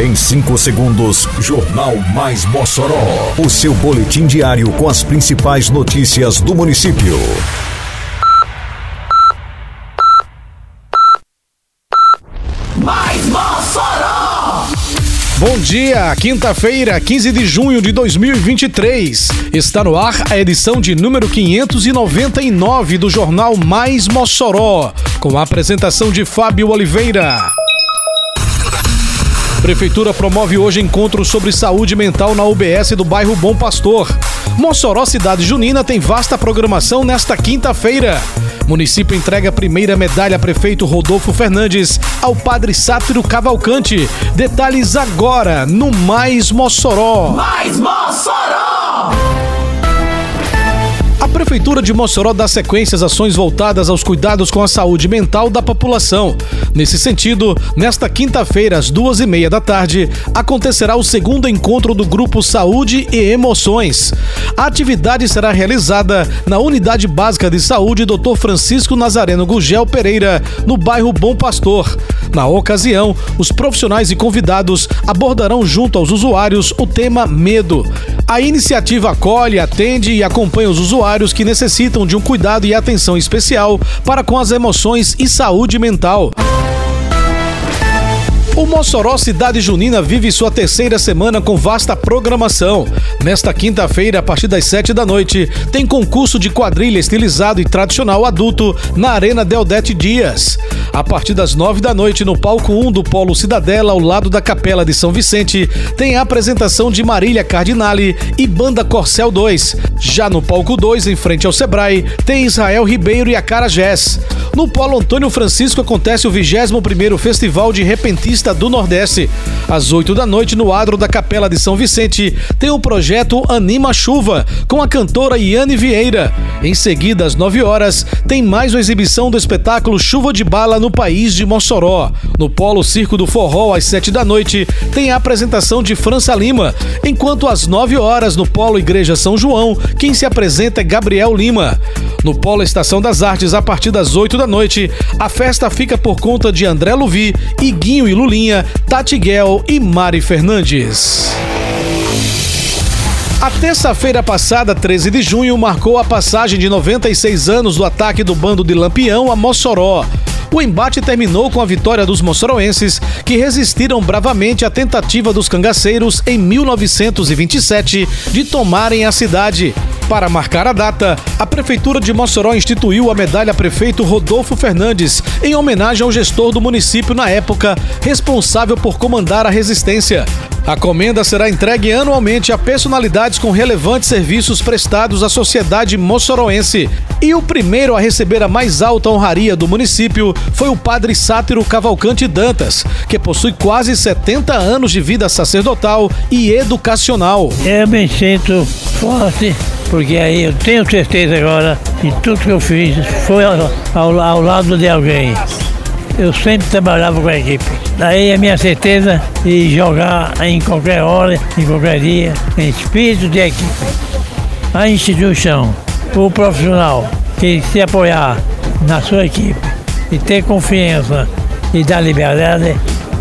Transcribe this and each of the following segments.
Em 5 segundos, Jornal Mais Mossoró. O seu boletim diário com as principais notícias do município. Mais Mossoró! Bom dia, quinta-feira, 15 de junho de 2023. Está no ar a edição de número 599 do Jornal Mais Mossoró, com a apresentação de Fábio Oliveira. Prefeitura promove hoje encontro sobre saúde mental na UBS do bairro Bom Pastor. Mossoró Cidade Junina tem vasta programação nesta quinta-feira. Município entrega a primeira medalha a prefeito Rodolfo Fernandes ao padre Sátiro Cavalcante. Detalhes agora no Mais Mossoró. Mais Mossoró! A Prefeitura de Mossoró dá sequência às ações voltadas aos cuidados com a saúde mental da população. Nesse sentido, nesta quinta-feira, às duas e meia da tarde, acontecerá o segundo encontro do Grupo Saúde e Emoções. A atividade será realizada na Unidade Básica de Saúde Dr. Francisco Nazareno Gugel Pereira, no bairro Bom Pastor. Na ocasião, os profissionais e convidados abordarão junto aos usuários o tema medo. A iniciativa acolhe, atende e acompanha os usuários que necessitam de um cuidado e atenção especial para com as emoções e saúde mental. O Mossoró Cidade Junina vive sua terceira semana com vasta programação. Nesta quinta-feira, a partir das sete da noite, tem concurso de quadrilha estilizado e tradicional adulto na Arena Deldete Dias. A partir das nove da noite, no palco 1 do Polo Cidadela, ao lado da Capela de São Vicente, tem a apresentação de Marília Cardinale e Banda Corcel 2. Já no palco 2, em frente ao Sebrae, tem Israel Ribeiro e a Cara Jazz. No Polo Antônio Francisco acontece o 21º Festival de Repentista do Nordeste. Às 8 da noite, no adro da Capela de São Vicente, tem o projeto Anima Chuva, com a cantora Iane Vieira. Em seguida, às 9 horas, tem mais uma exibição do espetáculo Chuva de Bala no País de Mossoró. No Polo Circo do Forró, às 7 da noite, tem a apresentação de França Lima, enquanto às 9 horas, no Polo Igreja São João, quem se apresenta é Gabriel Lima. No Polo Estação das Artes, a partir das 8 da noite, a festa fica por conta de André Luvi, Iguinho e Lulinha, Tati Guel e Mari Fernandes. A terça-feira passada, 13 de junho, marcou a passagem de 96 anos do ataque do bando de Lampião a Mossoró. O embate terminou com a vitória dos moçoroenses, que resistiram bravamente à tentativa dos cangaceiros em 1927 de tomarem a cidade. Para marcar a data, a Prefeitura de Mossoró instituiu a medalha Prefeito Rodolfo Fernandes, em homenagem ao gestor do município na época, responsável por comandar a resistência. A comenda será entregue anualmente a personalidades com relevantes serviços prestados à sociedade moçoroense. E o primeiro a receber a mais alta honraria do município foi o padre Sátiro Cavalcante Dantas, que possui quase 70 anos de vida sacerdotal e educacional. Eu me sinto forte, porque aí eu tenho certeza agora que tudo que eu fiz foi ao, ao, ao lado de alguém. Eu sempre trabalhava com a equipe. Daí a minha certeza de jogar em qualquer hora, em qualquer dia, em espírito de equipe. A instituição, o profissional que se apoiar na sua equipe e ter confiança e dar liberdade,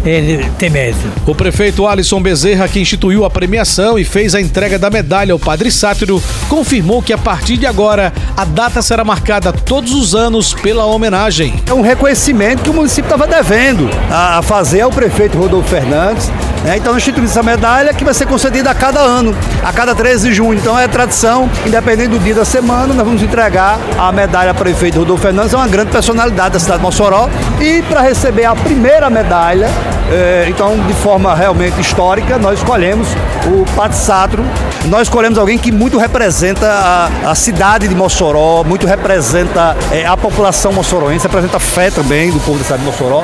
ele tem mérito. O prefeito Alisson Bezerra, que instituiu a premiação e fez a entrega da medalha ao Padre Sátiro, confirmou que a partir de agora a data será marcada todos os anos pela homenagem. É um reconhecimento que o município estava devendo a fazer ao prefeito Rodolfo Fernandes. Né? Então instituímos essa medalha que vai ser concedida a cada ano, a cada 13 de junho. Então é tradição, independente do dia da semana, nós vamos entregar a medalha ao prefeito Rodolfo Fernandes, é uma grande personalidade da cidade de Mossoró. E para receber a primeira medalha, é, então, de forma realmente histórica, nós escolhemos o Padre Satro. Nós escolhemos alguém que muito representa a, a cidade de Mossoró, muito representa é, a população moçoroense, representa a fé também do povo da cidade de Mossoró.